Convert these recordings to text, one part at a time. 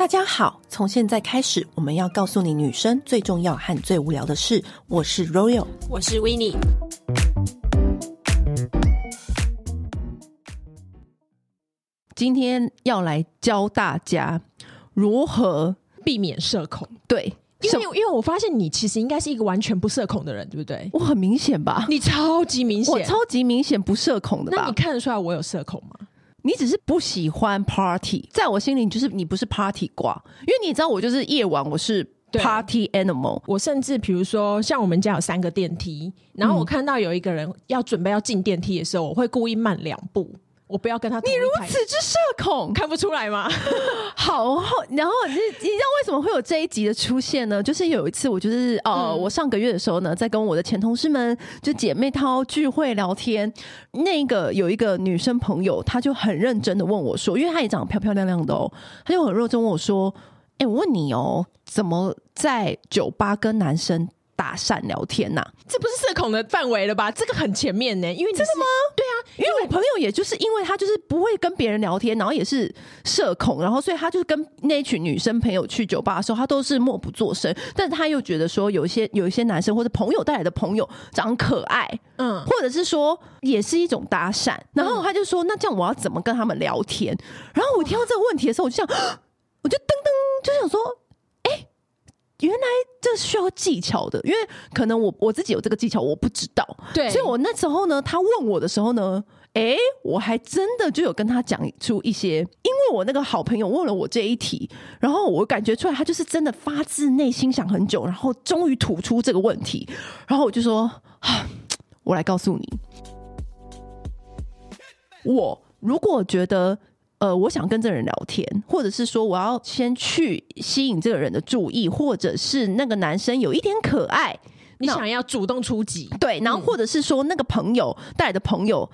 大家好，从现在开始，我们要告诉你女生最重要和最无聊的事。我是 Royal，我是 Winnie。今天要来教大家如何避免社恐。对，因为因为我发现你其实应该是一个完全不社恐的人，对不对？我很明显吧？你超级明显，我超级明显不社恐的吧？那你看得出来我有社恐吗？你只是不喜欢 party，在我心里就是你不是 party 挂，因为你知道我就是夜晚，我是 party animal。我甚至比如说，像我们家有三个电梯，然后我看到有一个人要准备要进电梯的时候，我会故意慢两步。我不要跟他。你如此之社恐，看不出来吗？好，然后你你知道为什么会有这一集的出现呢？就是有一次，我就是呃、嗯，我上个月的时候呢，在跟我的前同事们就姐妹淘聚会聊天，那个有一个女生朋友，她就很认真的问我说，因为她也长得漂漂亮亮的哦，她就很认真问我说，哎、欸，我问你哦，怎么在酒吧跟男生搭讪聊天呐、啊，这不是社恐的范围了吧？这个很前面呢，因为你真的吗？对啊，因为我朋友也就是因为他就是不会跟别人聊天，然后也是社恐，然后所以他就是跟那群女生朋友去酒吧的时候，他都是默不作声。但是他又觉得说，有一些有一些男生或者朋友带来的朋友长可爱，嗯，或者是说也是一种搭讪。然后他就说，那这样我要怎么跟他们聊天？然后我听到这个问题的时候，我就想，我就噔噔就想说。原来这需要技巧的，因为可能我我自己有这个技巧，我不知道。对，所以我那时候呢，他问我的时候呢，哎，我还真的就有跟他讲出一些，因为我那个好朋友问了我这一题，然后我感觉出来他就是真的发自内心想很久，然后终于吐出这个问题，然后我就说啊，我来告诉你，我如果觉得。呃，我想跟这个人聊天，或者是说我要先去吸引这个人的注意，或者是那个男生有一点可爱，你想要主动出击，对，然后或者是说那个朋友带来的朋友。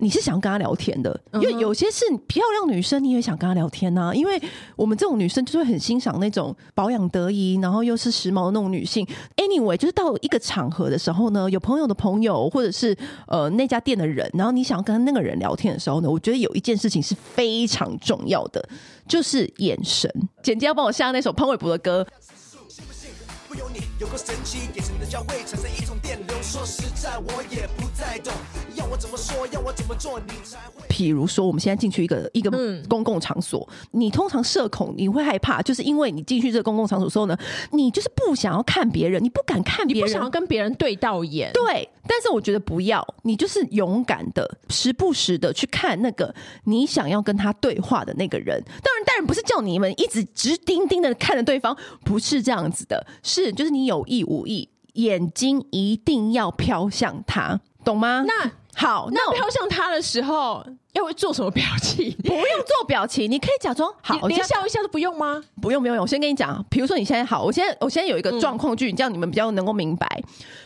你是想跟他聊天的，因为有些是漂亮女生，你也想跟他聊天呐、啊。因为我们这种女生就是会很欣赏那种保养得宜，然后又是时髦的那种女性。Anyway，就是到一个场合的时候呢，有朋友的朋友，或者是呃那家店的人，然后你想要跟那个人聊天的时候呢，我觉得有一件事情是非常重要的，就是眼神。简洁要帮我下那首潘玮柏的歌。不由你有个神奇眼神的交汇，产生一种电流。说实在，我也不太懂，要我怎么说，要我怎么做，你才会。比如说，我们现在进去一个一个公共场所，嗯，你通常社恐，你会害怕，就是因为你进去这个公共场所的时候呢，你就是不想要看别人，你不敢看别人，你不想要跟别人对到眼。对，但是我觉得不要，你就是勇敢的，时不时的去看那个你想要跟他对话的那个人。当然，当然不是叫你们一直直盯盯的看着对方，不是这样子的，是，就是你有意无意，眼睛一定要飘向他，懂吗？那好，那飘向他的时候要会做什么表情？不用做表情，你可以假装好，连笑一下都不用吗？不用，不用，我先跟你讲，比如说你现在好，我现在我现在有一个状况剧，这样你们比较能够明白。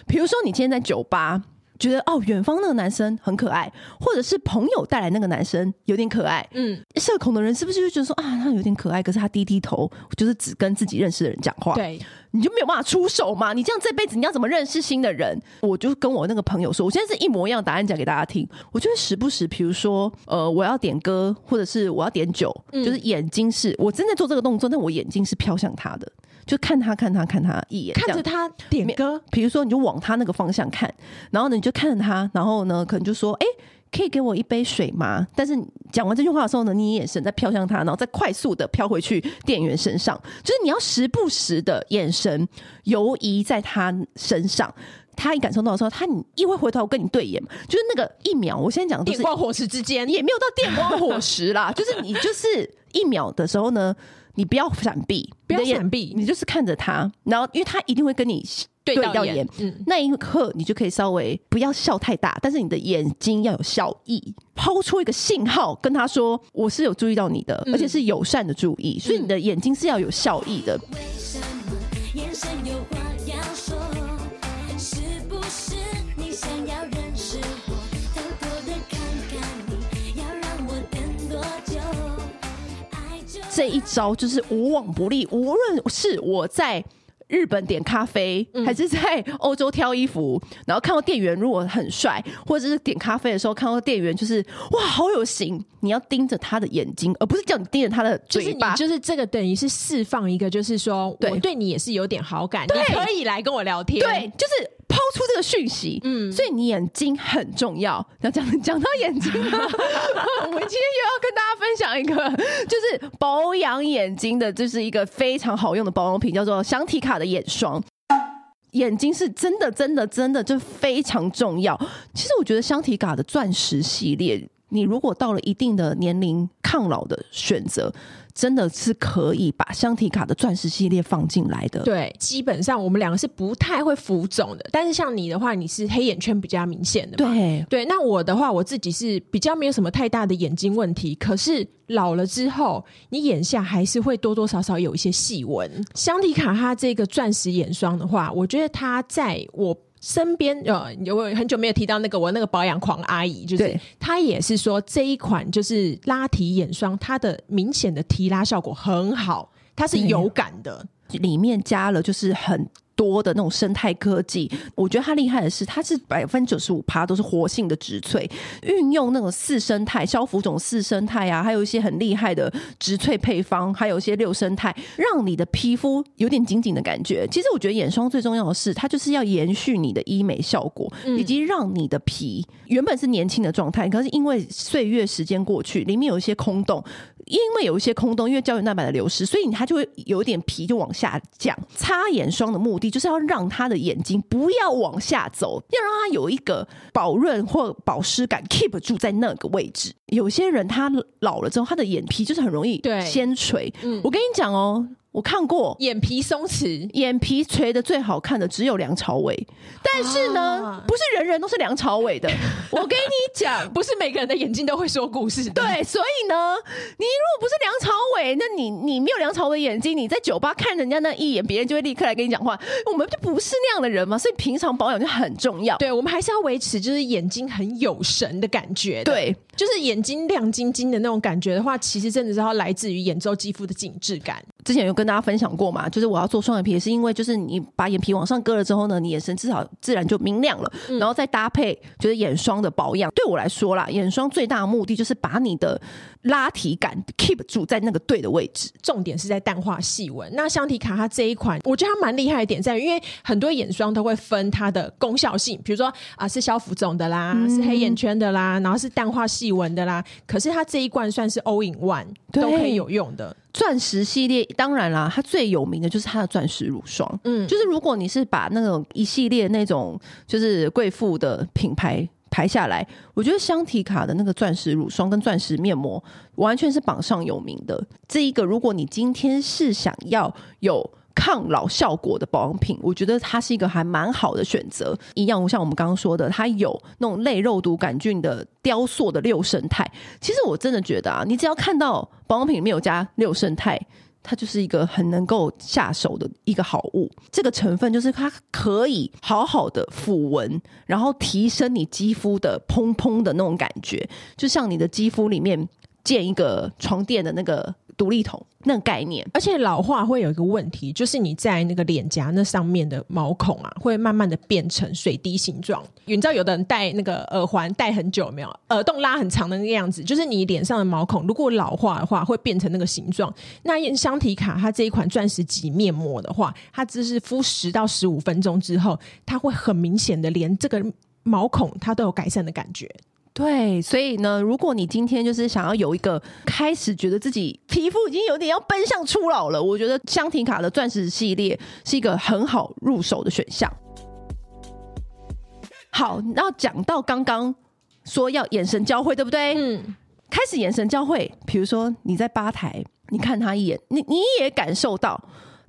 比如说你今天在酒吧。觉得哦，远方那个男生很可爱，或者是朋友带来那个男生有点可爱。嗯，社恐的人是不是就觉得说啊，他有点可爱，可是他低低头，就是只跟自己认识的人讲话。对，你就没有办法出手嘛？你这样这辈子你要怎么认识新的人？我就跟我那个朋友说，我现在是一模一样的答案讲给大家听。我就会时不时，比如说呃，我要点歌，或者是我要点酒，嗯、就是眼睛是我正在做这个动作，但我眼睛是飘向他的。就看他看他看他一眼，看着他点歌。比如说，你就往他那个方向看，然后呢，你就看着他，然后呢，可能就说：“哎、欸，可以给我一杯水吗？”但是讲完这句话的时候呢，你眼神再飘向他，然后再快速的飘回去店员身上。就是你要时不时的眼神游移在他身上，他一感受到的时候，他你一会回头跟你对眼，就是那个一秒。我现在讲电光火石之间，也没有到电光火石啦，就是你就是一秒的时候呢。你不要闪避，不要闪避，你就是看着他，然后因为他一定会跟你对到眼，嗯，那一刻你就可以稍微不要笑太大，但是你的眼睛要有笑意，抛出一个信号跟他说我是有注意到你的，嗯、而且是友善的注意，所以你的眼睛是要有笑意的。为这一招就是无往不利，无论是我在日本点咖啡，嗯、还是在欧洲挑衣服，然后看到店员如果很帅，或者是点咖啡的时候看到店员就是哇好有型，你要盯着他的眼睛，而不是叫你盯着他的嘴巴。就是你就是这个等于是释放一个，就是说对我对你也是有点好感，你可以来跟我聊天。对，就是抛出这个讯息。嗯，所以你眼睛很重要。要讲 讲到眼睛呢，我们今天又要跟大家分享一个，就是保养眼睛的，就是一个非常好用的保养品，叫做香缇卡的眼霜。眼睛是真的，真的，真的就非常重要。其实我觉得香缇卡的钻石系列，你如果到了一定的年龄，抗老的选择。真的是可以把香缇卡的钻石系列放进来的。对，基本上我们两个是不太会浮肿的，但是像你的话，你是黑眼圈比较明显的。对对，那我的话，我自己是比较没有什么太大的眼睛问题，可是老了之后，你眼下还是会多多少少有一些细纹。香缇卡它这个钻石眼霜的话，我觉得它在我。身边呃，有很久没有提到那个我那个保养狂阿姨，就是她也是说这一款就是拉提眼霜，它的明显的提拉效果很好，它是有感的，里面加了就是很。多的那种生态科技，我觉得它厉害的是，它是百分之九十五趴都是活性的植萃，运用那种四生态、消浮肿四生态啊，还有一些很厉害的植萃配方，还有一些六生态，让你的皮肤有点紧紧的感觉。其实我觉得眼霜最重要的是，它就是要延续你的医美效果，以及让你的皮原本是年轻的状态，可是因为岁月时间过去，里面有一些空洞。因为有一些空洞，因为胶原蛋白的流失，所以它就会有点皮就往下降。擦眼霜的目的就是要让他的眼睛不要往下走，要让它有一个保润或保湿感，keep 住在那个位置。有些人他老了之后，他的眼皮就是很容易先垂。嗯，我跟你讲哦。我看过眼皮松弛，眼皮垂的最好看的只有梁朝伟，但是呢，啊、不是人人都是梁朝伟的。我跟你讲，不是每个人的眼睛都会说故事的。对，所以呢，你如果不是梁朝伟，那你你没有梁朝伟眼睛，你在酒吧看人家那一眼，别人就会立刻来跟你讲话。我们就不是那样的人嘛，所以平常保养就很重要。对，我们还是要维持就是眼睛很有神的感觉的。对，就是眼睛亮晶晶的那种感觉的话，其实真的是它来自于眼周肌肤的紧致感。之前有跟大家分享过嘛，就是我要做双眼皮，也是因为就是你把眼皮往上割了之后呢，你眼神至少自然就明亮了，嗯、然后再搭配就是眼霜的保养。对我来说啦，眼霜最大的目的就是把你的拉提感 keep 住在那个对的位置，重点是在淡化细纹。那香缇卡它这一款，我觉得它蛮厉害的点在于，因为很多眼霜都会分它的功效性，比如说啊是消浮肿的啦，嗯、是黑眼圈的啦，然后是淡化细纹的啦。可是它这一罐算是 all in one 都可以有用的。钻石系列当然啦，它最有名的就是它的钻石乳霜。嗯，就是如果你是把那种一系列那种就是贵妇的品牌排下来，我觉得香缇卡的那个钻石乳霜跟钻石面膜完全是榜上有名的。这一个，如果你今天是想要有。抗老效果的保养品，我觉得它是一个还蛮好的选择。一样，像我们刚刚说的，它有那种类肉毒杆菌的雕塑的六胜肽。其实我真的觉得啊，你只要看到保养品里面有加六胜肽，它就是一个很能够下手的一个好物。这个成分就是它可以好好的抚纹，然后提升你肌肤的砰砰的那种感觉，就像你的肌肤里面建一个床垫的那个。独立桶那个概念，而且老化会有一个问题，就是你在那个脸颊那上面的毛孔啊，会慢慢的变成水滴形状。你知道有的人戴那个耳环戴很久没有？耳洞拉很长的那个样子，就是你脸上的毛孔如果老化的话，会变成那个形状。那香缇卡它这一款钻石级面膜的话，它只是敷十到十五分钟之后，它会很明显的连这个毛孔它都有改善的感觉。对，所以呢，如果你今天就是想要有一个开始觉得自己皮肤已经有点要奔向初老了，我觉得香缇卡的钻石系列是一个很好入手的选项。好，然后讲到刚刚说要眼神交汇，对不对？嗯，开始眼神交汇，比如说你在吧台，你看他一眼，你你也感受到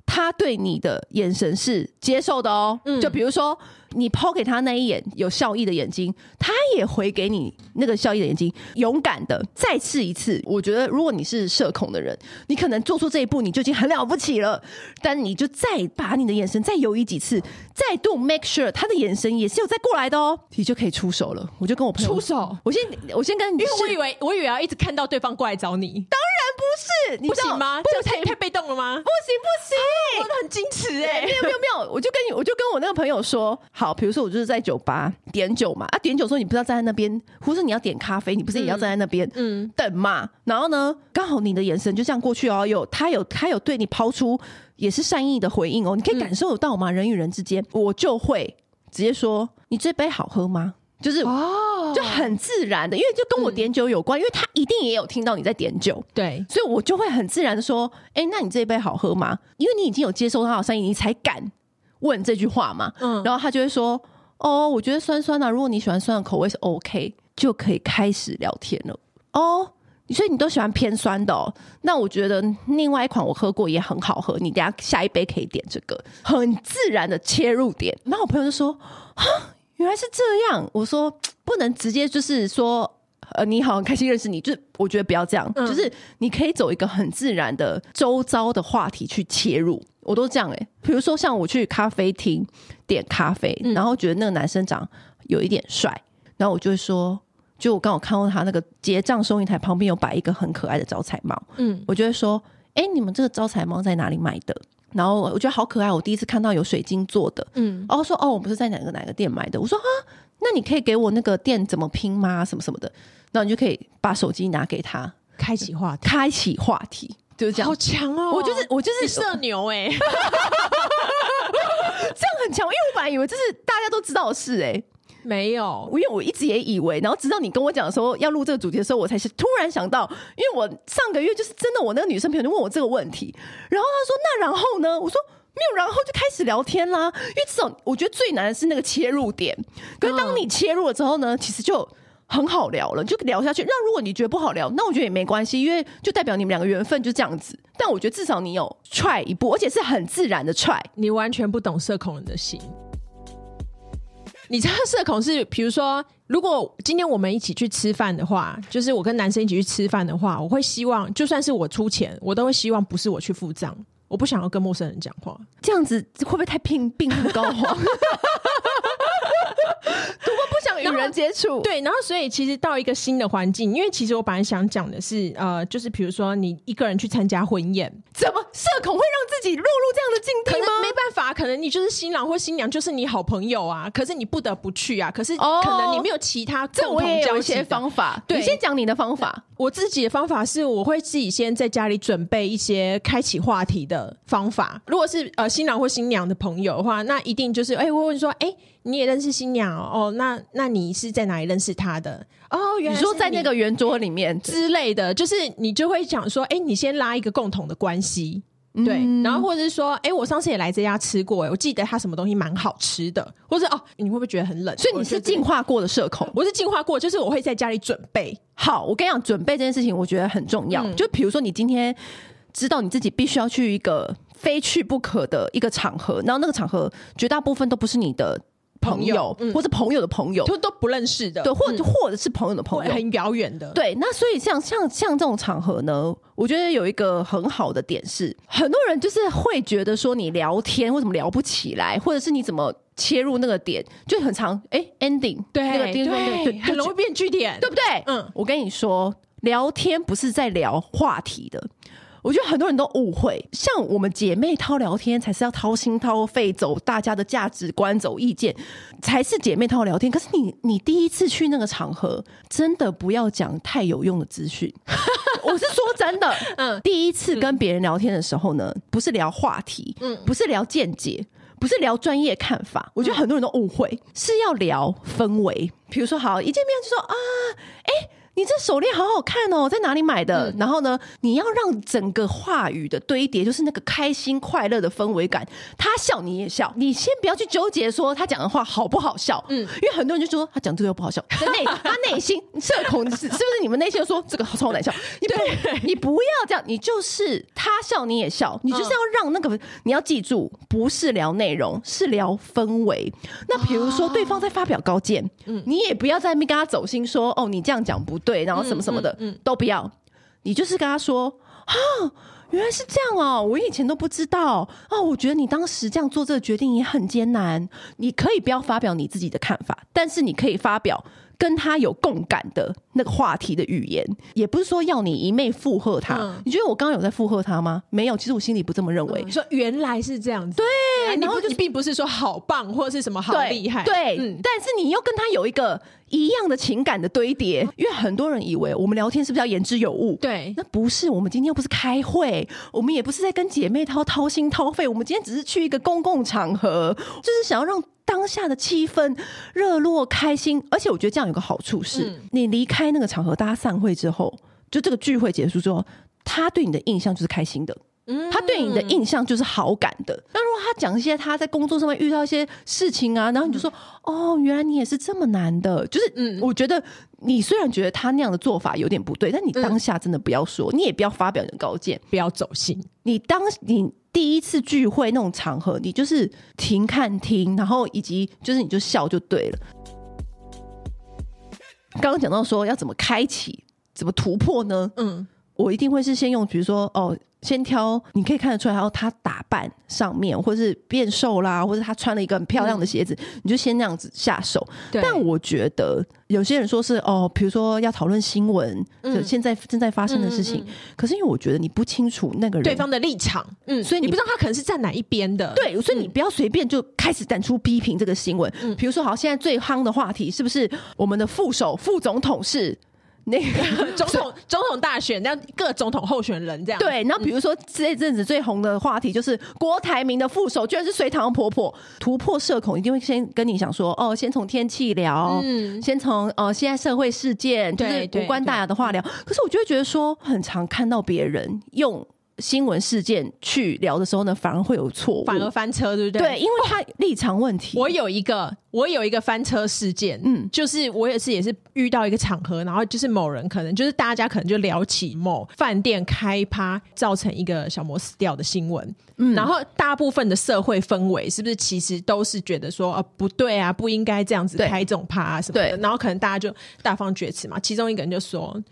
他对你的眼神是接受的哦。嗯，就比如说。你抛给他那一眼有笑意的眼睛，他也回给你那个笑意的眼睛。勇敢的再试一次。我觉得，如果你是社恐的人，你可能做出这一步，你就已经很了不起了。但你就再把你的眼神再犹豫几次，再度 make sure 他的眼神也是有再过来的哦，你就可以出手了。我就跟我朋友出手，我先我先跟你，因为我以为我以为要一直看到对方过来找你，当然不是，你不行吗？这太太被动了吗？不行不行，我都很矜持哎、欸，没有没有没有，我就跟你，我就跟我那个朋友说，好，比如说我就是在酒吧点酒嘛，啊点酒的时候你不知道站在那边，或是你要点咖啡，你不是也要站在那边嗯等嘛？然后呢，刚好你的眼神就这样过去哦，有他有他有对你抛出也是善意的回应哦，你可以感受得到吗？人与人之间，我就会直接说，你这杯好喝吗？就是哦，就很自然的，因为就跟我点酒有关，嗯、因为他一定也有听到你在点酒，对，所以我就会很自然的说，哎、欸，那你这一杯好喝吗？因为你已经有接受他的善意，你才敢问这句话嘛。嗯，然后他就会说，哦，我觉得酸酸的，如果你喜欢酸的口味是 OK，就可以开始聊天了。哦，所以你都喜欢偏酸的哦，那我觉得另外一款我喝过也很好喝，你等下下一杯可以点这个，很自然的切入点。然后我朋友就说，哈。原来是这样，我说不能直接就是说，呃，你好，很开心认识你，就是我觉得不要这样，嗯、就是你可以走一个很自然的周遭的话题去切入，我都这样诶、欸，比如说像我去咖啡厅点咖啡，嗯、然后觉得那个男生长有一点帅，然后我就会说，就我刚好看到他那个结账收银台旁边有摆一个很可爱的招财猫，嗯，我就会说，哎、欸，你们这个招财猫在哪里买的？然后我觉得好可爱，我第一次看到有水晶做的，嗯，然后说哦，我不是在哪个哪个店买的，我说啊，那你可以给我那个店怎么拼吗？什么什么的，然后你就可以把手机拿给他，开启话题，开启话题，就是这样，好强哦！我就是我就是社牛哎，这样很强，因为我本来以为这是大家都知道的事哎。没有，因为我一直也以为，然后直到你跟我讲的时候要录这个主题的时候，我才是突然想到，因为我上个月就是真的，我那个女生朋友就问我这个问题，然后她说那然后呢？我说没有，然后就开始聊天啦。因为这种我觉得最难的是那个切入点，可是当你切入了之后呢，其实就很好聊了，就聊下去。那如果你觉得不好聊，那我觉得也没关系，因为就代表你们两个缘分就这样子。但我觉得至少你有 try 一步，而且是很自然的 try，你完全不懂社恐人的心。你知道社恐是，比如说，如果今天我们一起去吃饭的话，就是我跟男生一起去吃饭的话，我会希望，就算是我出钱，我都会希望不是我去付账，我不想要跟陌生人讲话，这样子会不会太病病入膏肓？多么不想与人接触，对，然后所以其实到一个新的环境，因为其实我本来想讲的是，呃，就是比如说你一个人去参加婚宴，怎么社恐会让自己落入这样的境地吗？可能没办法，可能你就是新郎或新娘，就是你好朋友啊，可是你不得不去啊，可是可能你没有其他共同交集方法。对，你先讲你的方法。我自己的方法是，我会自己先在家里准备一些开启话题的方法。如果是呃新郎或新娘的朋友的话，那一定就是哎，我问说，哎。你也认识新娘哦？哦，那那你是在哪里认识她的？哦，原来是你，你说在那个圆桌里面之类的，就是你就会讲说，哎，你先拉一个共同的关系，对，嗯、然后或者是说，哎，我上次也来这家吃过，哎，我记得他什么东西蛮好吃的，或者哦，你会不会觉得很冷？所以你是进化过的社恐，我是进化过，就是我会在家里准备。好，我跟你讲，准备这件事情，我觉得很重要。嗯、就比如说，你今天知道你自己必须要去一个非去不可的一个场合，然后那个场合绝大部分都不是你的。朋友，或是朋友的朋友，就都不认识的，对，或者或者是朋友的朋友，很遥远的，对。那所以像像像这种场合呢，我觉得有一个很好的点是，很多人就是会觉得说你聊天为什么聊不起来，或者是你怎么切入那个点就很长，哎，ending，对，那个点对，很容易变句点，对不对？嗯，我跟你说，聊天不是在聊话题的。我觉得很多人都误会，像我们姐妹掏聊天，才是要掏心掏肺，走大家的价值观，走意见，才是姐妹掏聊天。可是你，你第一次去那个场合，真的不要讲太有用的资讯。我是说真的，嗯，第一次跟别人聊天的时候呢，不是聊话题，嗯，不是聊见解，不是聊专业看法。我觉得很多人都误会，是要聊氛围。比如说，好，一见面就说啊，哎。你这手链好好看哦，在哪里买的？嗯、然后呢，你要让整个话语的堆叠，就是那个开心快乐的氛围感。他笑你也笑，你先不要去纠结说他讲的话好不好笑，嗯，因为很多人就说他讲这个又不好笑，他内他内心社恐是是不是？你们内心说这个超难笑？你不对你不要这样，你就是他笑你也笑，你就是要让那个、嗯、你要记住，不是聊内容，是聊氛围。那比如说对方在发表高见，嗯，你也不要在那边跟他走心说哦，你这样讲不对，然后什么什么的，嗯，嗯嗯都不要。你就是跟他说啊，原来是这样哦，我以前都不知道哦。我觉得你当时这样做这个决定也很艰难。你可以不要发表你自己的看法，但是你可以发表。跟他有共感的那个话题的语言，也不是说要你一昧附和他。嗯、你觉得我刚刚有在附和他吗？没有，其实我心里不这么认为。嗯、说原来是这样子，对，然后你并不是说好棒或者是什么好厉害，对，但是你又跟他有一个一样的情感的堆叠，因为很多人以为我们聊天是不是要言之有物？对，那不是。我们今天又不是开会，我们也不是在跟姐妹掏掏心掏肺，我们今天只是去一个公共场合，就是想要让。当下的气氛热络开心，而且我觉得这样有个好处是，嗯、你离开那个场合，大家散会之后，就这个聚会结束之后，他对你的印象就是开心的，嗯，他对你的印象就是好感的。那如果他讲一些他在工作上面遇到一些事情啊，然后你就说，嗯、哦，原来你也是这么难的，就是，嗯，我觉得你虽然觉得他那样的做法有点不对，但你当下真的不要说，嗯、你也不要发表你的高见，不要走心。你当你。第一次聚会那种场合，你就是停看听，然后以及就是你就笑就对了。刚刚讲到说要怎么开启，怎么突破呢？嗯，我一定会是先用，比如说哦。先挑，你可以看得出来，然后他打扮上面，或者是变瘦啦，或者他穿了一个很漂亮的鞋子，嗯、你就先那样子下手。但我觉得有些人说是哦，比如说要讨论新闻，嗯、就现在正在发生的事情。可是因为我觉得你不清楚那个人对方的立场，嗯，所以你，你不知道他可能是站哪一边的。对，所以你不要随便就开始展出批评这个新闻。嗯，比如说好，现在最夯的话题是不是我们的副手、副总统是？那个 总统 总统大选，那各总统候选人这样对。然后比如说这阵子最红的话题就是郭台铭的副手居然是隋棠婆婆，突破社恐一定会先跟你想说哦，先从天气聊，嗯，先从呃现在社会事件就是无关大雅的话聊。可是我就会觉得说，很常看到别人用。新闻事件去聊的时候呢，反而会有错误，反而翻车，对不对？对，因为他立场问题。我有一个，我有一个翻车事件，嗯，就是我也是也是遇到一个场合，然后就是某人可能就是大家可能就聊起某饭店开趴造成一个小魔死掉的新闻，嗯，然后大部分的社会氛围是不是其实都是觉得说啊不对啊，不应该这样子开这种趴啊什么的，对然后可能大家就大放厥词嘛，其中一个人就说，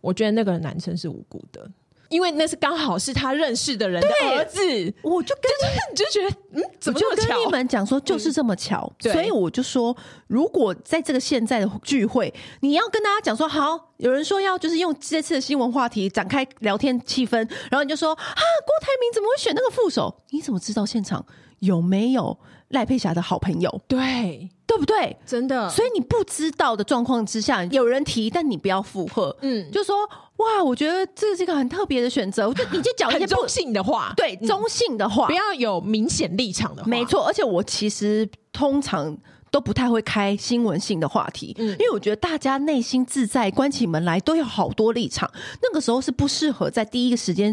我觉得那个男生是无辜的。因为那是刚好是他认识的人的儿子，我就跟你就觉得，嗯，怎么这么巧？就跟你们讲说，就是这么巧，嗯、所以我就说，如果在这个现在的聚会，你要跟大家讲说，好，有人说要就是用这次的新闻话题展开聊天气氛，然后你就说啊，郭台铭怎么会选那个副手？你怎么知道现场？有没有赖佩霞的好朋友？对。对不对？真的，所以你不知道的状况之下，有人提，但你不要附和，嗯，就说哇，我觉得这是一个很特别的选择，就 你就讲一些中性的话，对，中性的话，不要有明显立场的话，没错。而且我其实通常都不太会开新闻性的话题，嗯，因为我觉得大家内心自在，关起门来都有好多立场，那个时候是不适合在第一个时间。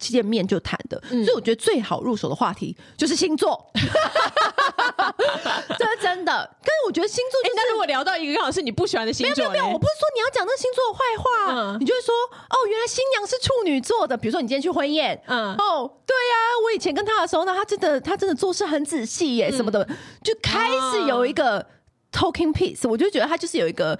见面就谈的，嗯、所以我觉得最好入手的话题就是星座，这是真的。但是我觉得星座、就是，但是我聊到一个刚好是你不喜欢的星座，没有没有，我不是说你要讲那星座的坏话，嗯、你就会说哦，原来新娘是处女座的。比如说你今天去婚宴，嗯，哦，对呀、啊，我以前跟他的时候呢，他真的他真的做事很仔细耶，什么的，嗯、就开始有一个 talking piece，我就觉得他就是有一个。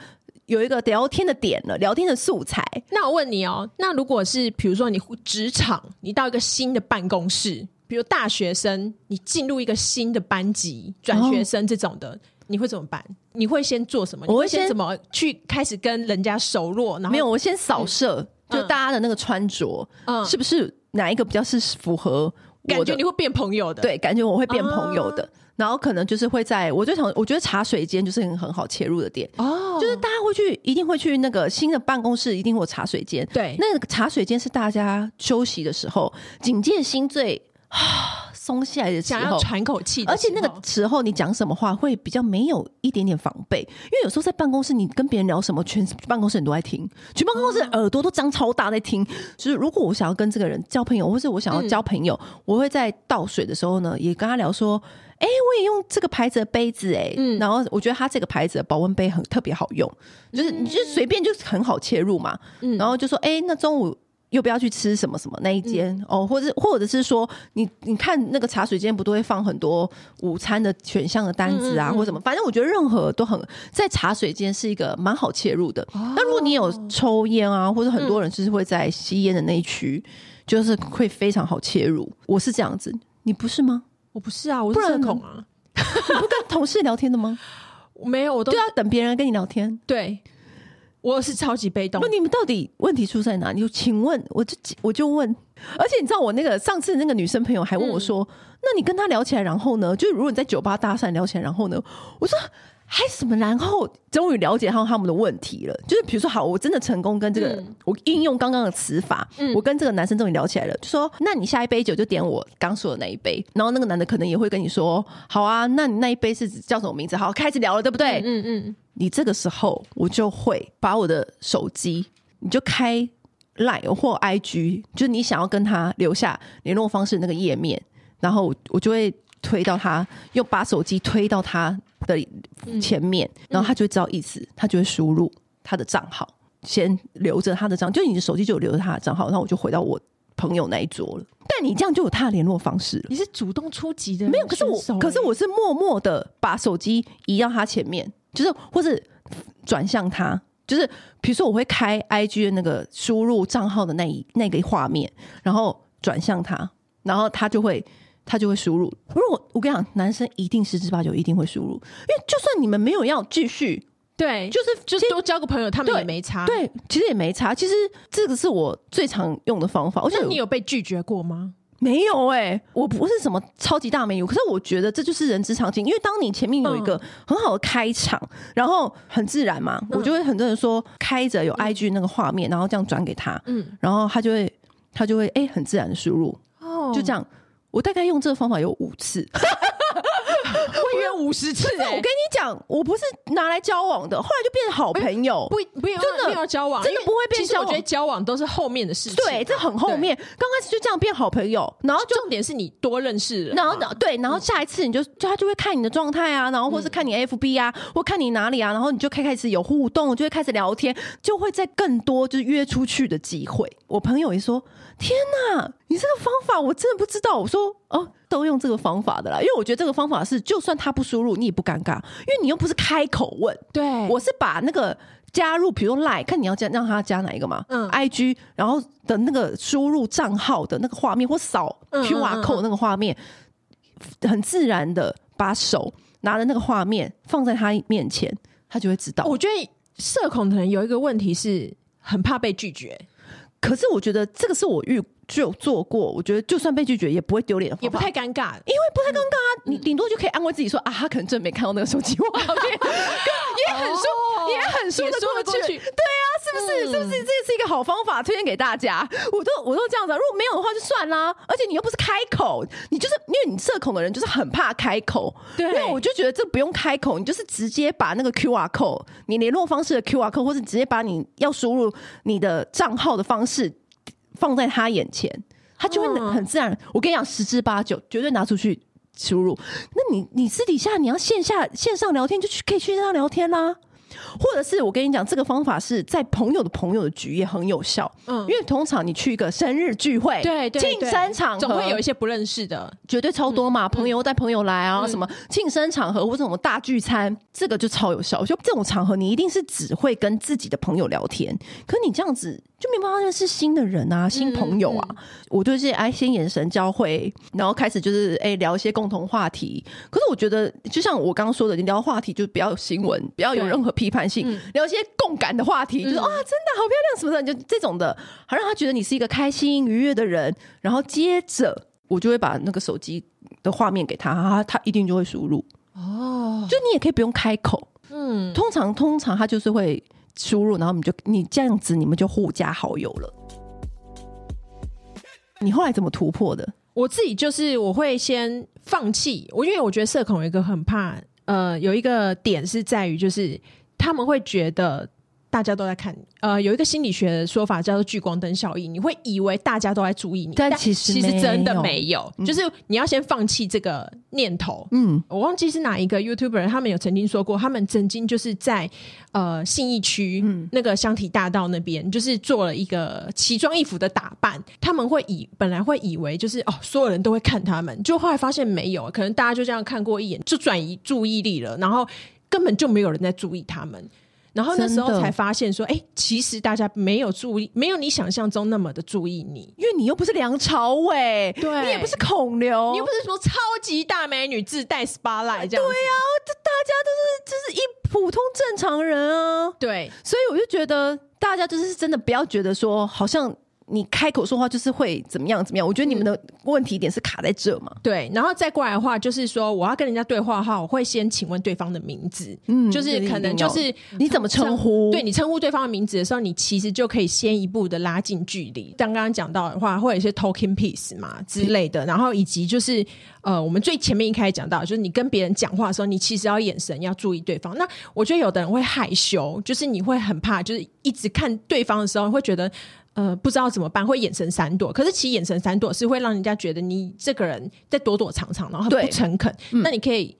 有一个聊天的点了，聊天的素材。那我问你哦，那如果是比如说你职场，你到一个新的办公室，比如大学生，你进入一个新的班级，转学生这种的，哦、你会怎么办？你会先做什么？你会先怎么去开始跟人家熟络？然后没有，我先扫射，嗯、就大家的那个穿着，嗯，是不是哪一个比较是符合？感觉你会变朋友的，对，感觉我会变朋友的。啊然后可能就是会在，我最常我觉得茶水间就是很很好切入的点。哦，就是大家会去，一定会去那个新的办公室，一定会有茶水间。对，那个茶水间是大家休息的时候，警戒心最啊 松懈的时候，想要喘口气，而且那个时候你讲什么话会比较没有一点点防备，因为有时候在办公室你跟别人聊什么，全办公室人都在听，全办公室耳朵都张超大在听。就是如果我想要跟这个人交朋友，或是我想要交朋友，嗯、我会在倒水的时候呢，也跟他聊说，哎、欸，我也用这个牌子的杯子、欸，哎、嗯，然后我觉得它这个牌子的保温杯很特别好用，就是你就随便就很好切入嘛，嗯、然后就说，哎、欸，那中午。又不要去吃什么什么那一间、嗯、哦，或者或者是说，你你看那个茶水间不都会放很多午餐的选项的单子啊，嗯嗯嗯或什么？反正我觉得任何都很在茶水间是一个蛮好切入的。那、哦、如果你有抽烟啊，或者很多人就是会在吸烟的那一区，嗯、就是会非常好切入。我是这样子，你不是吗？我不是啊，我是社恐啊。你不跟同事聊天的吗？没有，我都要等别人跟你聊天。对。我是超级被动。那你们到底问题出在哪你？就请问，我就我就问，而且你知道，我那个上次那个女生朋友还问我说：“嗯、那你跟她聊起来，然后呢？就是如果你在酒吧搭讪聊起来，然后呢？”我说。还什么？然后终于了解到他们的问题了。就是比如说，好，我真的成功跟这个、嗯、我应用刚刚的词法，嗯、我跟这个男生终于聊起来了。就说，那你下一杯酒就点我刚说的那一杯。然后那个男的可能也会跟你说，好啊，那你那一杯是叫什么名字？好，开始聊了，对不对？嗯嗯。嗯，你这个时候我就会把我的手机，你就开 Line 或 IG，就是你想要跟他留下联络方式那个页面，然后我就会推到他，又把手机推到他。的前面，嗯、然后他就会知道意思，嗯、他就会输入他的账号，先留着他的账，就你的手机就留着他的账号，然后我就回到我朋友那一桌了。但你这样就有他的联络方式了，你是主动出击的，没有？可是我，可是我是默默的把手机移到他前面，就是或是转向他，就是比如说我会开 IG 的那个输入账号的那一那个画面，然后转向他，然后他就会。他就会输入。如果我跟你讲，男生一定十之八九一定会输入，因为就算你们没有要继续，对，就是就是多交个朋友，他们也没差。对，其实也没差。其实这个是我最常用的方法。而且你有被拒绝过吗？没有哎、欸，我不是什么超级大美女，可是我觉得这就是人之常情。因为当你前面有一个很好的开场，嗯、然后很自然嘛，嗯、我就会很多人说开着有 IG 那个画面，然后这样转给他，嗯，然后他就会他就会哎、欸、很自然的输入，哦，就这样。我大概用这个方法有五次，我约五十次。我跟你讲，我不是拿来交往的，后来就变成好朋友。不，不用，真的没有交往，真的不会变。其实我觉得交往都是后面的事情，对，这很后面。刚开始就这样变好朋友，然后重点是你多认识人，然后对，然后下一次你就就他就会看你的状态啊，然后或是看你 FB 啊，或看你哪里啊，然后你就开开始有互动，就会开始聊天，就会在更多就是约出去的机会。我朋友也说。天呐，你这个方法我真的不知道。我说哦，都用这个方法的啦，因为我觉得这个方法是，就算他不输入，你也不尴尬，因为你又不是开口问。对，我是把那个加入，比如 Line，看你要加让他加哪一个嘛，嗯，IG，然后的那个输入账号的那个画面或扫 QR code 那个画面，很自然的把手拿着那个画面放在他面前，他就会知道。我觉得社恐的人有一个问题是很怕被拒绝。可是我觉得这个是我遇就有做过，我觉得就算被拒绝也不会丢脸，也不太尴尬，因为不太尴尬啊。嗯、你顶多就可以安慰自己说啊，他可能真的没看到那个手机画面，也很说、哦、也很说得过去。对啊，是不是？嗯、是不是？这是一个好方法，推荐给大家。我都我都这样子，如果没有的话就算啦。而且你又不是开口，你就是因为你社恐的人就是很怕开口。对，因为我就觉得这不用开口，你就是直接把那个 QR code，你联络方式的 QR code，或是直接把你要输入你的账号的方式。放在他眼前，他就会很自然。我跟你讲，十之八九绝对拿出去输入。那你你私底下你要线下线上聊天，就去可以去线上聊天啦。或者是我跟你讲，这个方法是在朋友的朋友的局也很有效。嗯，因为通常你去一个生日聚会，对对庆生场合，总会有一些不认识的，绝对超多嘛。朋友带朋友来啊，什么庆生场合或者什么大聚餐，这个就超有效。就这种场合，你一定是只会跟自己的朋友聊天。可你这样子就没办法认识新的人啊，新朋友啊。我就是哎，先眼神交汇，然后开始就是哎聊一些共同话题。可是我觉得，就像我刚刚说的，你聊话题就不要有新闻，不要有任何批判性。嗯、聊一些共感的话题，嗯、就是啊，真的好漂亮什么的，就这种的，好让他觉得你是一个开心愉悦的人。然后接着我就会把那个手机的画面给他，他他一定就会输入哦。就你也可以不用开口，嗯，通常通常他就是会输入，然后你就你这样子，你们就互加好友了。你后来怎么突破的？我自己就是我会先放弃，我因为我觉得社恐有一个很怕，呃，有一个点是在于就是他们会觉得。大家都在看你，呃，有一个心理学的说法叫做聚光灯效应，你会以为大家都在注意你，但其实其实真的没有，嗯、就是你要先放弃这个念头。嗯，我忘记是哪一个 YouTuber，他们有曾经说过，他们曾经就是在呃信义区那个香堤大道那边，就是做了一个奇装异服的打扮，他们会以本来会以为就是哦，所有人都会看他们，就后来发现没有，可能大家就这样看过一眼就转移注意力了，然后根本就没有人在注意他们。然后那时候才发现说，哎，其实大家没有注意，没有你想象中那么的注意你，因为你又不是梁朝伟，对，你也不是孔刘，你又不是说超级大美女自带 spotlight 这样。对呀、啊，这大家都是就是一普通正常人啊。对，所以我就觉得大家就是真的不要觉得说好像。你开口说话就是会怎么样怎么样？我觉得你们的问题点是卡在这嘛？对，然后再过来的话，就是说我要跟人家对话的话，我会先请问对方的名字，嗯，就是可能就是你怎么称呼？对，你称呼对方的名字的时候，你其实就可以先一步的拉近距离。像刚刚讲到的话，会有一些 talking piece 嘛之类的，然后以及就是呃，我们最前面一开始讲到，就是你跟别人讲话的时候，你其实要眼神要注意对方。那我觉得有的人会害羞，就是你会很怕，就是一直看对方的时候，会觉得。呃，不知道怎么办，会眼神闪躲。可是其实眼神闪躲是会让人家觉得你这个人在躲躲藏藏，然后很不诚恳。嗯、那你可以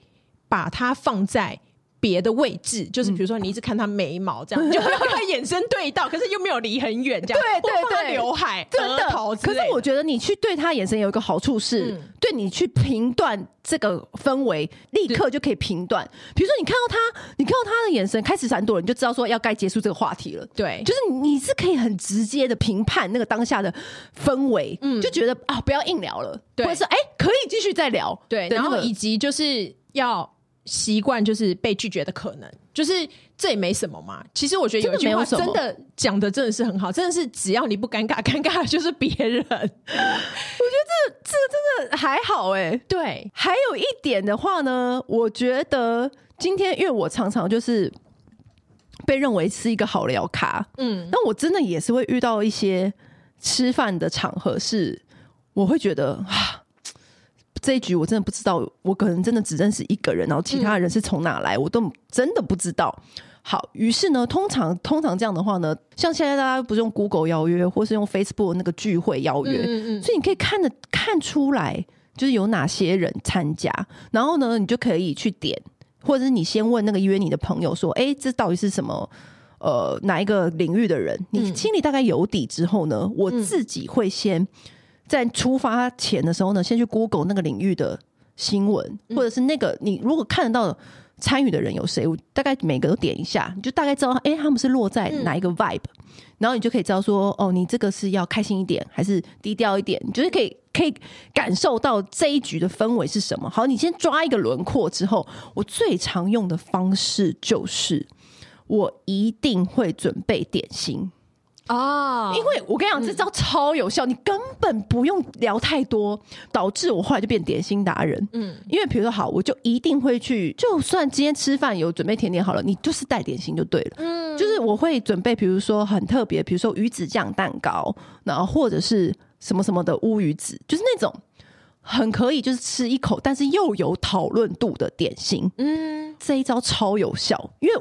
把它放在别的位置，就是比如说你一直看他眉毛这样，嗯、就会让他眼神对到，可是又没有离很远这样。对对对，刘海、额头。可是我觉得你去对他眼神有一个好处是，嗯、对你去评断这个氛围，立刻就可以评断。比如说你看到他，你看到他的眼神开始闪躲了，你就知道说要该结束这个话题了。对，就是你是可以很直接的评判那个当下的氛围，嗯，就觉得啊，不要硬聊了，对或者是哎，可以继续再聊。对，然后以及就是要。习惯就是被拒绝的可能，就是这也没什么嘛。其实我觉得有一句话真的讲的真的是很好，真的是只要你不尴尬，尴尬的就是别人。我觉得这这真的还好哎、欸。对，还有一点的话呢，我觉得今天因为我常常就是被认为是一个好聊咖，嗯，那我真的也是会遇到一些吃饭的场合，是我会觉得啊。这一局我真的不知道，我可能真的只认识一个人，然后其他人是从哪来，我都真的不知道。好，于是呢，通常通常这样的话呢，像现在大家不是用 Google 邀约，或是用 Facebook 那个聚会邀约，嗯嗯，所以你可以看得看出来，就是有哪些人参加，然后呢，你就可以去点，或者是你先问那个约你的朋友说，哎，这到底是什么？呃，哪一个领域的人？你心里大概有底之后呢，我自己会先。在出发前的时候呢，先去 Google 那个领域的新闻，或者是那个你如果看得到参与的人有谁，我大概每个都点一下，你就大概知道，哎、欸，他们是落在哪一个 vibe，然后你就可以知道说，哦，你这个是要开心一点，还是低调一点，你就是可以可以感受到这一局的氛围是什么。好，你先抓一个轮廓之后，我最常用的方式就是，我一定会准备点心。哦，因为我跟你讲，这招超有效，嗯、你根本不用聊太多，导致我后来就变点心达人。嗯，因为比如说好，我就一定会去，就算今天吃饭有准备甜点好了，你就是带点心就对了。嗯，就是我会准备，比如说很特别，比如说鱼子酱蛋糕，然后或者是什么什么的乌鱼子，就是那种很可以就是吃一口，但是又有讨论度的点心。嗯，这一招超有效，因为。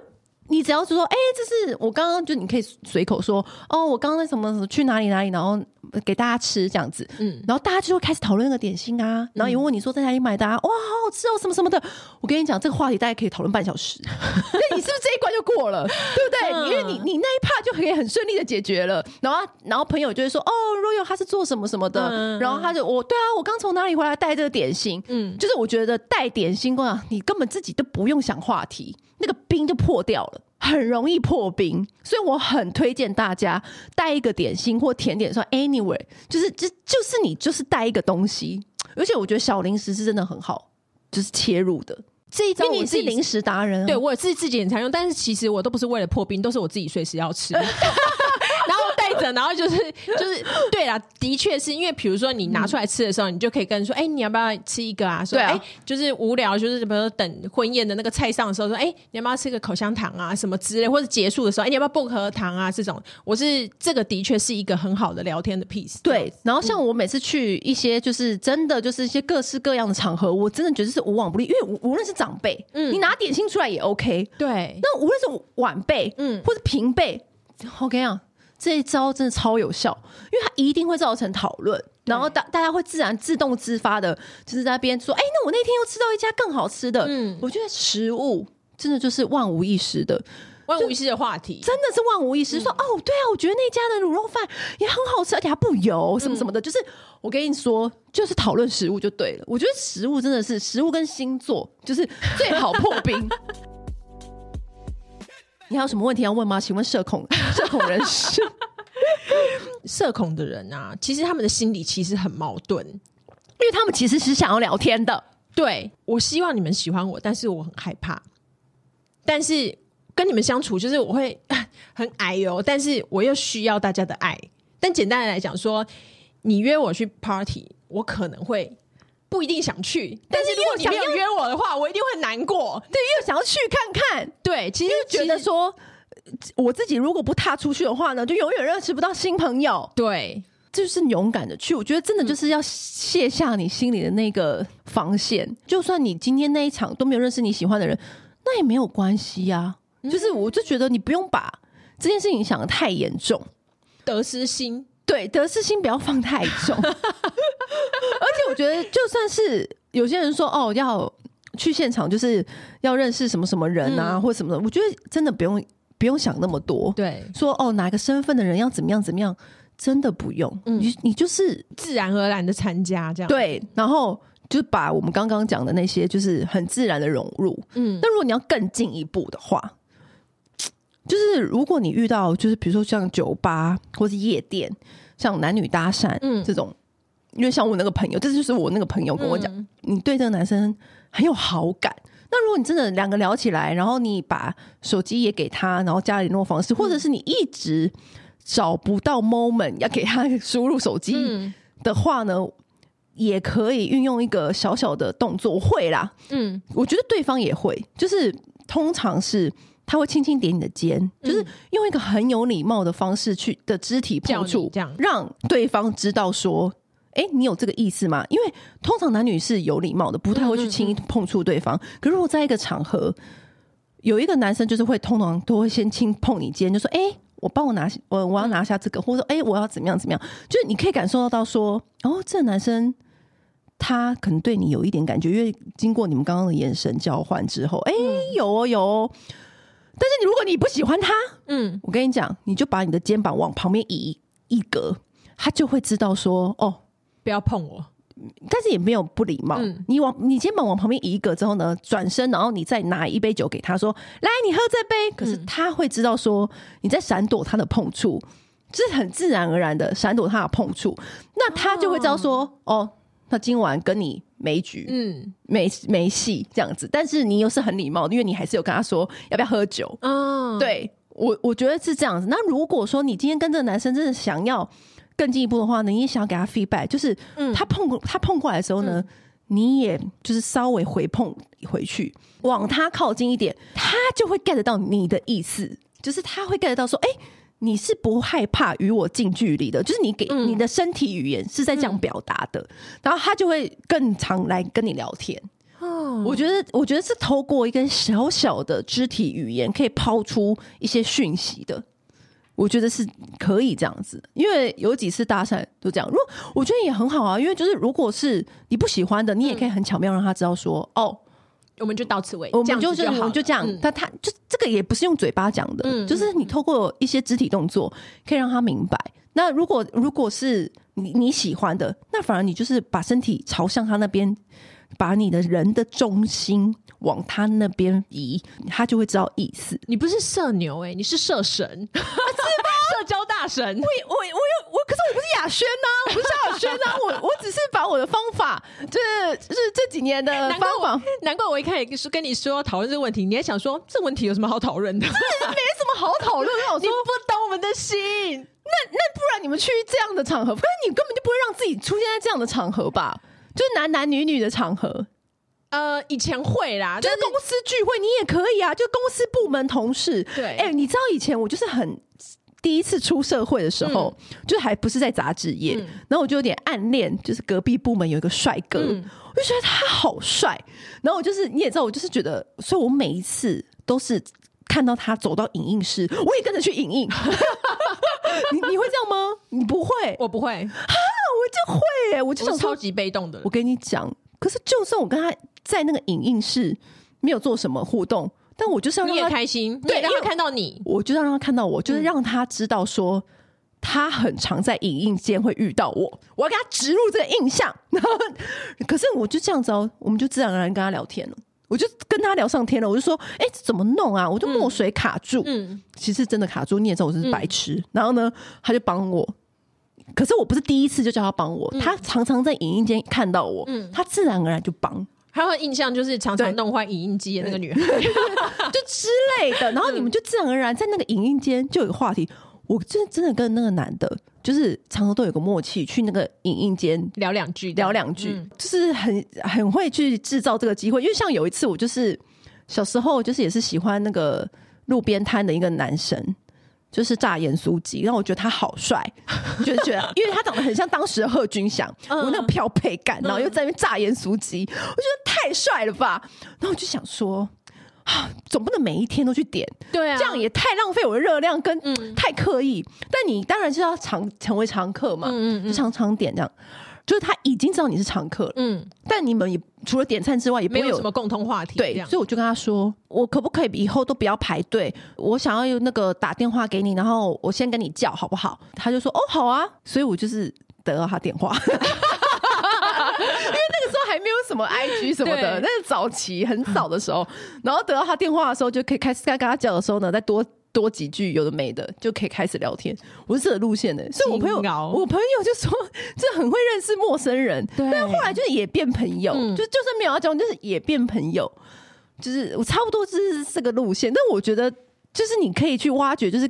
你只要是说，哎、这是我刚刚就你可以随口说，哦，我刚刚那什么什么去哪里哪里，然后给大家吃这样子，嗯，然后大家就会开始讨论那个点心啊，然后也问你说在哪里买的，啊，哇，好好吃哦，什么什么的。我跟你讲，这个话题大概可以讨论半小时，那你是不是这一关就过了，对不对？嗯、因为你你那一 part 就可以很顺利的解决了。然后然后朋友就会说，哦，Royal 他是做什么什么的，嗯、然后他就我对啊，我刚从哪里回来带这个点心，嗯，就是我觉得带点心，我讲你根本自己都不用想话题，那个冰就破掉了。很容易破冰，所以我很推荐大家带一个点心或甜点，说 anyway，就是就就是你就是带一个东西，而且我觉得小零食是真的很好，就是切入的这一招。你是零食达人，对我自己自己很常用，但是其实我都不是为了破冰，都是我自己随时要吃。然后带着，然后就是就是对啦，的确是因为比如说你拿出来吃的时候，嗯、你就可以跟人说，哎、欸，你要不要吃一个啊？说，哎、啊欸，就是无聊，就是比如说等婚宴的那个菜上的时候，说，哎、欸，你要不要吃个口香糖啊？什么之类，或者结束的时候，哎、欸，你要不要薄荷糖啊？这种，我是这个的确是一个很好的聊天的 piece。对，然后像我每次去一些就是真的就是一些各式各样的场合，我真的觉得是无往不利，因为无无论是长辈，嗯，你拿点心出来也 OK，对，那无论是晚辈，嗯，或者平辈，OK 啊。这一招真的超有效，因为它一定会造成讨论，然后大大家会自然自动自发的，就是在那边说，哎，那我那天又吃到一家更好吃的。嗯，我觉得食物真的就是万无一失的，万无一失的话题，真的是万无一失。嗯、说哦，对啊，我觉得那家的卤肉饭也很好吃，而且它不油，什么什么的。嗯、就是我跟你说，就是讨论食物就对了。我觉得食物真的是食物跟星座就是最好破冰。你还有什么问题要问吗？请问社恐社恐人士，社恐的人啊，其实他们的心理其实很矛盾，因为他们其实是想要聊天的。对，我希望你们喜欢我，但是我很害怕。但是跟你们相处，就是我会 很矮哟，但是我又需要大家的爱。但简单的来讲说，你约我去 party，我可能会。不一定想去，但是如果你没有约我的话，我一定。对，又想要去看看。对，其实觉得说，我自己如果不踏出去的话呢，就永远认识不到新朋友。对，就是勇敢的去。我觉得真的就是要卸下你心里的那个防线。嗯、就算你今天那一场都没有认识你喜欢的人，那也没有关系呀、啊。就是我就觉得你不用把这件事情想的太严重，得失心。对，得失心不要放太重。而且我觉得，就算是有些人说哦，要去现场，就是要认识什么什么人啊，嗯、或什么的，我觉得真的不用不用想那么多。对，说哦，哪个身份的人要怎么样怎么样，真的不用。嗯、你你就是自然而然的参加这样。对，然后就把我们刚刚讲的那些，就是很自然的融入。嗯，那如果你要更进一步的话。就是如果你遇到，就是比如说像酒吧或是夜店，像男女搭讪这种，嗯、因为像我那个朋友，这就是我那个朋友跟我讲，嗯、你对这个男生很有好感。那如果你真的两个聊起来，然后你把手机也给他，然后加联络方式，或者是你一直找不到 moment 要给他输入手机的话呢，嗯、也可以运用一个小小的动作，我会啦。嗯，我觉得对方也会，就是通常是。他会轻轻点你的肩，嗯、就是用一个很有礼貌的方式去的肢体碰触，这样让对方知道说：“哎、欸，你有这个意思吗？”因为通常男女是有礼貌的，不太会去轻易碰触对方。嗯嗯嗯，可是如果在一个场合，有一个男生就是会通常都会先轻碰你肩，就说：“哎、欸，我帮我拿，我我要拿下这个，或者说，哎、欸，我要怎么样怎么样。”就是你可以感受到到说：“哦，这个男生他可能对你有一点感觉，因为经过你们刚刚的眼神交换之后，哎、欸，有哦有哦。”但是你如果你不喜欢他，嗯，我跟你讲，你就把你的肩膀往旁边移一格，他就会知道说，哦，不要碰我。但是也没有不礼貌，嗯、你往你肩膀往旁边移一个之后呢，转身，然后你再拿一杯酒给他说，来，你喝这杯。可是他会知道说你在闪躲他的碰触，就是很自然而然的闪躲他的碰触，那他就会知道说，哦。哦他今晚跟你没局，嗯，没没戏这样子，但是你又是很礼貌，因为你还是有跟他说要不要喝酒，哦，对我我觉得是这样子。那如果说你今天跟这个男生真的想要更进一步的话呢，你也想要给他 feedback，就是他碰过他碰过来的时候呢，嗯、你也就是稍微回碰回去，往他靠近一点，他就会 get 到你的意思，就是他会 get 到说，哎、欸。你是不害怕与我近距离的，就是你给你的身体语言是在这样表达的，嗯、然后他就会更常来跟你聊天。哦，我觉得，我觉得是透过一个小小的肢体语言可以抛出一些讯息的，我觉得是可以这样子。因为有几次搭讪都这样，如果我觉得也很好啊，因为就是如果是你不喜欢的，你也可以很巧妙让他知道说，嗯、哦。我们就到此为止，我们就是我们就这样。但他就这个也不是用嘴巴讲的，嗯、就是你透过一些肢体动作可以让他明白。那如果如果是你你喜欢的，那反而你就是把身体朝向他那边，把你的人的中心往他那边移，他就会知道意思。你不是射牛哎、欸，你是射神，大神。我我我有我，可是我不是雅轩呐，我不是亚轩呐，我我只是把我的方法，就是就是这几年的方法。难怪我一开始是跟你说要讨论这个问题，你还想说这问题有什么好讨论的？这 没什么好讨论。我说你不懂我们的心。那那不然你们去这样的场合，不然你根本就不会让自己出现在这样的场合吧？就是男男女女的场合。呃，以前会啦，就是公司聚会你也可以啊，就公司部门同事。对，哎、欸，你知道以前我就是很第一次出社会的时候，嗯、就还不是在杂志业，嗯、然后我就有点暗恋，就是隔壁部门有一个帅哥，嗯、我就觉得他好帅。然后我就是你也知道，我就是觉得，所以我每一次都是看到他走到影印室，我也跟着去影印。你你会这样吗？你不会，我不会啊，我就会哎、欸，我就超级被动的。我跟你讲，可是就算我跟他。在那个影印室没有做什么互动，但我就是要让他开心，对，让他看到你，我就要让他看到我，就是让他知道说他很常在影印间会遇到我，我要给他植入这个印象。然后，可是我就这样子哦，我们就自然而然跟他聊天了，我就跟他聊上天了，我就说，哎，怎么弄啊？我就墨水卡住，嗯，其实真的卡住，你也知道我是白痴。然后呢，他就帮我，可是我不是第一次就叫他帮我，他常常在影印间看到我，他自然而然就帮。他会印象就是常常弄坏影印机的那个女孩，就之类的。然后你们就自然而然在那个影印间就有个话题。我真真的跟那个男的，就是常常都有个默契，去那个影印间聊两句，聊两句，嗯、就是很很会去制造这个机会。因为像有一次，我就是小时候就是也是喜欢那个路边摊的一个男生。就是炸盐酥鸡，让我觉得他好帅，就是觉得，因为他长得很像当时的贺军翔，我、嗯、那个飘配感，然后又在那边炸盐酥鸡，我觉得太帅了吧。然后我就想说，啊，总不能每一天都去点，对啊，这样也太浪费我的热量，跟太刻意。嗯、但你当然是要常成为常客嘛，嗯嗯嗯，就常常点这样。就是他已经知道你是常客了，嗯，但你们也除了点餐之外，也不会有，没有什么共同话题，对，所以我就跟他说，我可不可以以后都不要排队？我想要有那个打电话给你，然后我先跟你叫好不好？他就说哦，好啊，所以我就是得到他电话，因为那个时候还没有什么 IG 什么的，对那是早期很早的时候，然后得到他电话的时候，就可以开始该跟他叫的时候呢，再多。多几句有的没的就可以开始聊天，我是这个路线的，所以我朋友，我朋友就说这很会认识陌生人，但后来就是也变朋友，嗯、就就算没有要交往，就是也变朋友，就是我差不多就是这个路线，但我觉得就是你可以去挖掘，就是。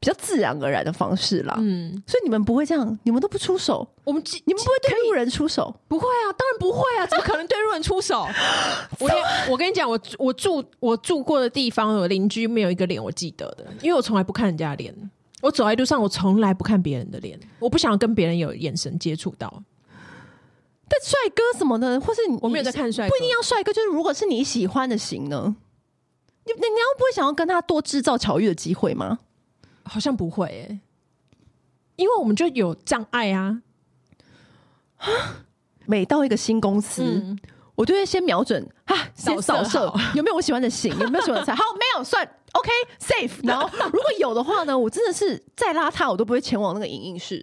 比较自然而然的方式啦，嗯，所以你们不会这样，你们都不出手，我们你们不会对路人出手，不会啊，当然不会啊，怎么可能对路人出手？我跟我跟你讲，我我住我住过的地方，有邻居没有一个脸我记得的，因为我从来不看人家的脸，我走在路上，我从来不看别人的脸，我不想跟别人有眼神接触到。但帅哥什么的，或是你我没有在看帅哥，不一定要帅哥，就是如果是你喜欢的型呢，你你要不会想要跟他多制造巧遇的机会吗？好像不会诶、欸，因为我们就有障碍啊！每到一个新公司，嗯、我就会先瞄准啊，先扫射 有没有我喜欢的型，有没有喜欢的菜。好，没有算 OK safe。然后如果有的话呢，我真的是再邋遢，我都不会前往那个影印室，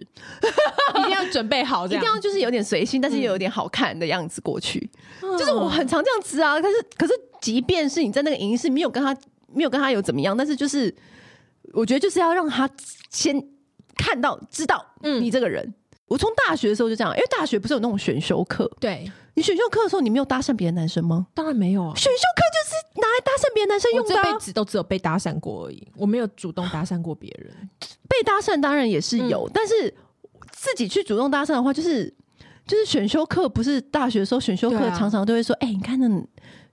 一定要准备好，一定要就是有点随性，但是又有点好看的样子过去。嗯、就是我很常这样子啊，但是可是，即便是你在那个影印室没有跟他没有跟他有怎么样，但是就是。我觉得就是要让他先看到、知道，嗯，你这个人。嗯、我从大学的时候就这样，因为大学不是有那种选修课？对，你选修课的时候，你没有搭讪别的男生吗？当然没有啊，选修课就是拿来搭讪别的男生用的、这辈子都只有被搭讪过而已，我没有主动搭讪过别人。被搭讪当然也是有，嗯、但是自己去主动搭讪的话，就是就是选修课，不是大学的时候选修课常常都会说，哎、啊欸，你看那。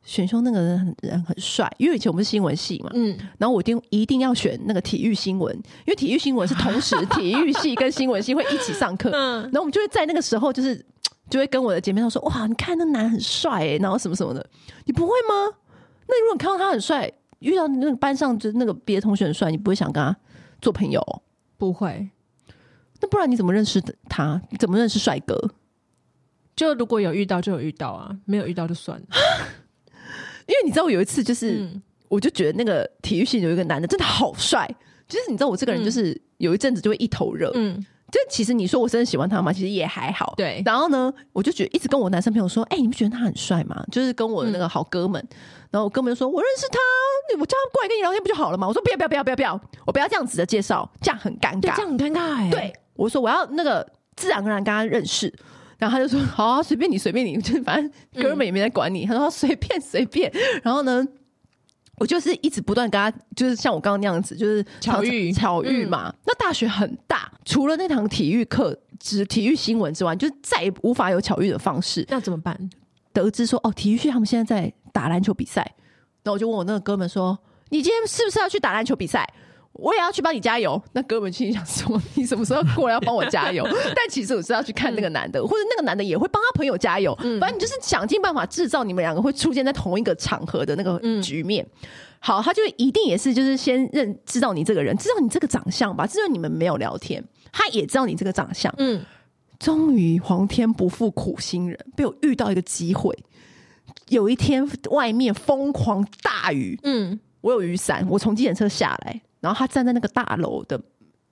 选修那个人很人很帅，因为以前我们是新闻系嘛，嗯，然后我一定一定要选那个体育新闻，因为体育新闻是同时 体育系跟新闻系会一起上课，嗯，然后我们就会在那个时候就是就会跟我的姐妹说，哇，你看那男很帅哎、欸，然后什么什么的，你不会吗？那如果你看到他很帅，遇到那个班上就那个别的同学很帅，你不会想跟他做朋友？不会，那不然你怎么认识他？你怎么认识帅哥？就如果有遇到就有遇到啊，没有遇到就算了。因为你知道，我有一次就是，嗯、我就觉得那个体育系有一个男的真的好帅，就是你知道我这个人就是有一阵子就会一头热，嗯，就其实你说我真的喜欢他吗？其实也还好，对。然后呢，我就觉得一直跟我男生朋友说，哎、欸，你不觉得他很帅吗？就是跟我的那个好哥们，嗯、然后我哥们就说，我认识他，我叫他过来跟你聊天不就好了吗？我说不要不要不要不要不要，我不要这样子的介绍，这样很尴尬，这样很尴尬。对，我说我要那个自然而然跟他认识。然后他就说：“ 好啊，随便你，随便你，就反正哥们也没在管你。嗯”他说：“随便随便。”然后呢，我就是一直不断跟他，就是像我刚刚那样子，就是巧遇巧遇嘛。嗯、那大学很大，除了那堂体育课、只体育新闻之外，就再也无法有巧遇的方式。那怎么办？得知说哦，体育系他们现在在打篮球比赛，然后我就问我那个哥们说：“你今天是不是要去打篮球比赛？”我也要去帮你加油。那哥们心里想说：“你什么时候过来要帮我加油？” 但其实我是要去看那个男的，嗯、或者那个男的也会帮他朋友加油。嗯、反正你就是想尽办法制造你们两个会出现在同一个场合的那个局面。嗯、好，他就一定也是就是先认知道你这个人，知道你这个长相吧，知道你们没有聊天，他也知道你这个长相。嗯，终于皇天不负苦心人，被我遇到一个机会。有一天外面疯狂大雨，嗯，我有雨伞，我从计程车下来。然后他站在那个大楼的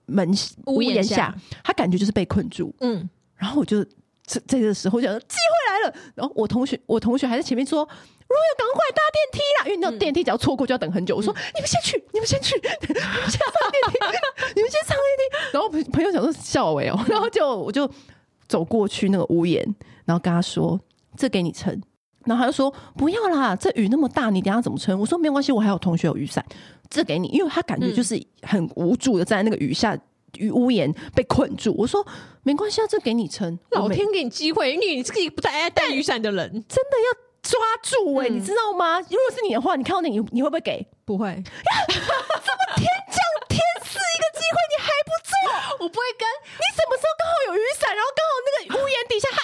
门屋檐下，下他感觉就是被困住。嗯，然后我就这这个时候就说机会来了。然后我同学，我同学还在前面说：“如果要赶快搭电梯啦！”因为那种电梯只要错过就要等很久。嗯、我说：“你们先去，你们先去，你们先上电梯，你们先上电梯。”然后朋朋友想说笑我哦，然后就我就走过去那个屋檐，然后跟他说：“这给你撑。”然后他就说：“不要啦，这雨那么大，你等下怎么撑？”我说：“没关系，我还有同学有雨伞。”这给你，因为他感觉就是很无助的在那个雨下雨屋檐被困住。我说没关系啊，这给你撑，老天给你机会，因为你是个不太爱带雨伞的人，真的要抓住哎、欸，嗯、你知道吗？如果是你的话，你看到那你你会不会给？不会。这么天降天赐一个机会，你还不做？我不会跟。你什么时候刚好有雨伞，然后刚好那个屋檐底下他一个人，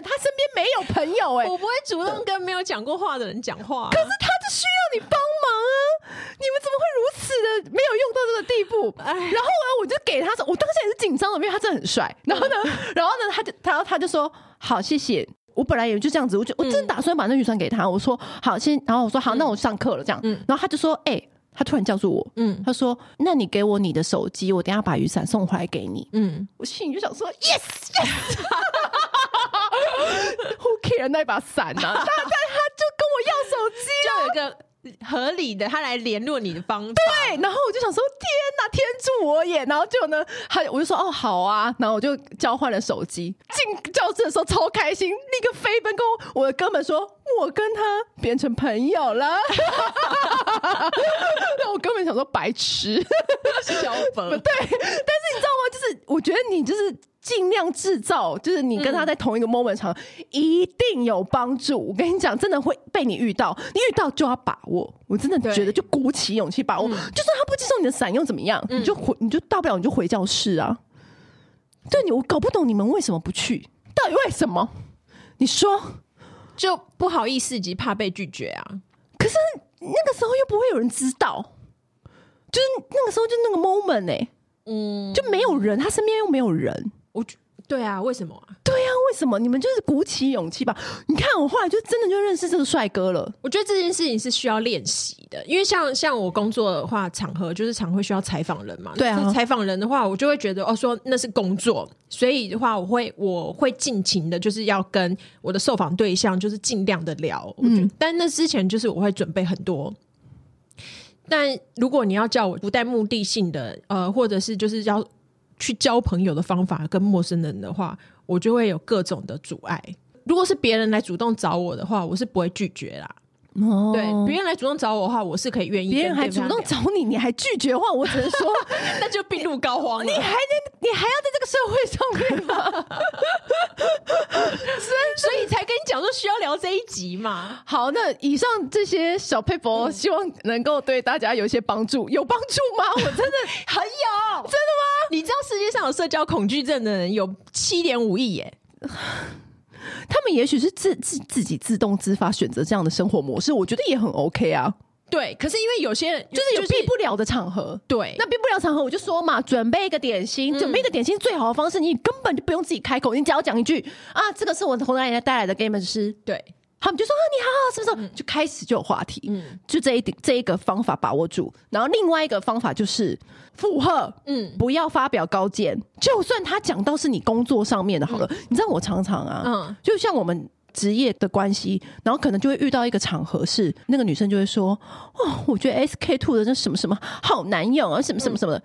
他身边没有朋友哎、欸，我不会主动跟没有讲过话的人讲话、啊。可是他就需要你帮忙啊！你们怎么会如此的没有用到这个地步？唉然后呢，我就给他说，我当时也是紧张的，因为他真的很帅。然后呢，嗯、然后呢，他就他他就说好，谢谢。我本来也就这样子，我就我真打算把那雨伞给他。我说好，先，然后我说好，那我上课了这样。嗯、然后他就说，哎、欸，他突然叫住我，嗯，他说，那你给我你的手机，我等下把雨伞送回来给你。嗯，我心里就想说，yes yes，who care 那把伞呢、啊？他他 他就跟我要手机了，就有一个。合理的，他来联络你的方法。对，然后我就想说，天哪，天助我也！然后就呢，他我就说，哦，好啊，然后我就交换了手机。进教室的时候超开心，立刻飞奔跟我的哥们说，我跟他变成朋友了。那我根本想说白痴，小本 对，但是你知道吗？就是我觉得你就是。尽量制造，就是你跟他在同一个 moment 场，嗯、一定有帮助。我跟你讲，真的会被你遇到，你遇到就要把握。我真的觉得，就鼓起勇气把握。嗯、就算他不接受你的伞又怎么样？嗯、你就回，你就大不了你就回教室啊。对你，我搞不懂你们为什么不去？到底为什么？你说，就不好意思及怕被拒绝啊。可是那个时候又不会有人知道，就是那个时候就那个 moment 哎、欸，嗯，就没有人，他身边又没有人。我对啊，为什么啊？对啊，为什么？你们就是鼓起勇气吧。你看，我后来就真的就认识这个帅哥了。我觉得这件事情是需要练习的，因为像像我工作的话，场合就是常会需要采访人嘛。对啊，采访人的话，我就会觉得哦，说那是工作，所以的话，我会我会尽情的，就是要跟我的受访对象，就是尽量的聊。嗯，但那之前就是我会准备很多。但如果你要叫我不带目的性的，呃，或者是就是要。去交朋友的方法跟陌生人的话，我就会有各种的阻碍。如果是别人来主动找我的话，我是不会拒绝啦。哦，对，别人来主动找我的话，我是可以愿意。别人还主动找你，你还拒绝的话，我只能说 那就病入膏肓了。你还能，你还要在这个社会上面吗？所以才跟你讲说需要聊这一集嘛。好，那以上这些小撇步，嗯、希望能够对大家有一些帮助。有帮助吗？我真的很有，真的吗？你知道世界上有社交恐惧症的人有七点五亿耶。他们也许是自自自己自动自发选择这样的生活模式，我觉得也很 OK 啊。对，可是因为有些人就是有避不了的场合，就是、对，那避不了场合，我就说嘛，准备一个点心，准备一个点心最好的方式，你根本就不用自己开口，你只要讲一句啊，这个是我从哪里带来的给你们吃，对。他们就说啊，你好，是不是？嗯、就开始就有话题，嗯，就这一点这一个方法把握住。然后另外一个方法就是附和，嗯，不要发表高见，就算他讲到是你工作上面的，好了，嗯、你知道我常常啊，嗯，就像我们职业的关系，然后可能就会遇到一个场合是那个女生就会说，哦，我觉得 SK two 的那什么什么好难用啊，什么什么什么的，嗯、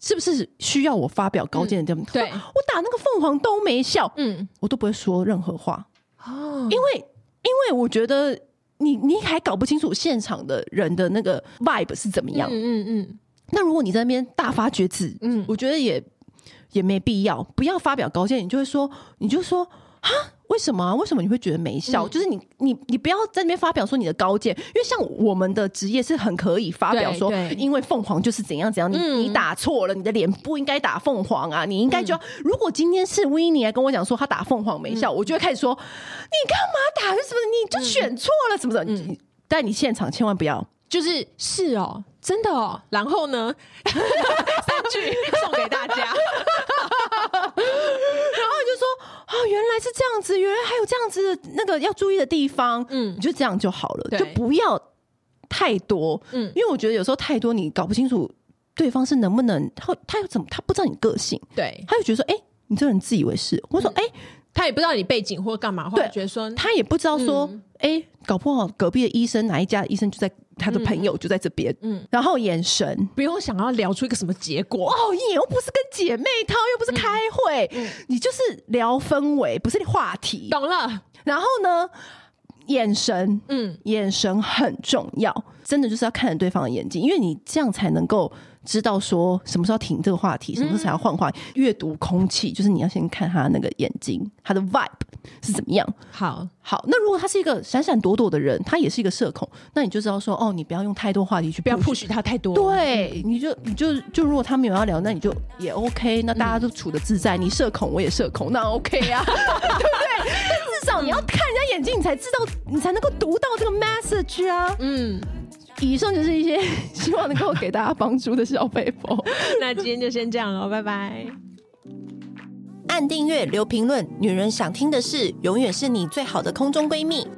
是不是需要我发表高见的？对，我打那个凤凰都没笑，嗯，我都不会说任何话。哦，因为。因为我觉得你你还搞不清楚现场的人的那个 vibe 是怎么样。嗯嗯嗯。那如果你在那边大发厥词，嗯，我觉得也也没必要，不要发表高见，你就会说，你就说啊。为什么啊？为什么你会觉得没效？嗯、就是你你你不要在那边发表说你的高见，因为像我们的职业是很可以发表说，因为凤凰就是怎样怎样，你、嗯、你打错了，你的脸不应该打凤凰啊，你应该就要、嗯、如果今天是 Winnie 来跟我讲说他打凤凰没效，嗯、我就会开始说你干嘛打？为什么你就选错了？什么什么？嗯、但你现场千万不要，就是是哦，真的哦。然后呢，三句送给大家。哦，原来是这样子，原来还有这样子的那个要注意的地方，嗯，你就这样就好了，就不要太多，嗯，因为我觉得有时候太多，你搞不清楚对方是能不能，他他又怎么，他不知道你个性，对，他就觉得说，哎、欸，你这人自以为是，我说，哎、嗯。欸他也不知道你背景或干嘛，或者觉得说他也不知道说，哎、嗯。欸，搞不好隔壁的医生哪一家医生就在他的朋友就在这边，嗯，然后眼神不用想要聊出一个什么结果。哦，你又不是跟姐妹套，又不是开会，嗯嗯、你就是聊氛围，不是话题，懂了。然后呢，眼神，嗯，眼神很重要，真的就是要看着对方的眼睛，因为你这样才能够。知道说什么时候停这个话题，什么时候才要换话题。阅、嗯、读空气，就是你要先看他那个眼睛，他的 vibe 是怎么样。好好，那如果他是一个闪闪躲躲的人，他也是一个社恐，那你就知道说，哦，你不要用太多话题去，不要 push 他太多。对，你就你就就如果他没有要聊，那你就也 OK。那大家都处的自在，嗯、你社恐，我也社恐，那 OK 啊，对不对？你要看人家眼睛，你才知道，你才能够读到这个 message 啊。嗯。以上就是一些 希望能够给大家帮助的小背包。那今天就先这样了，拜拜。按订阅，留评论，女人想听的事，永远是你最好的空中闺蜜。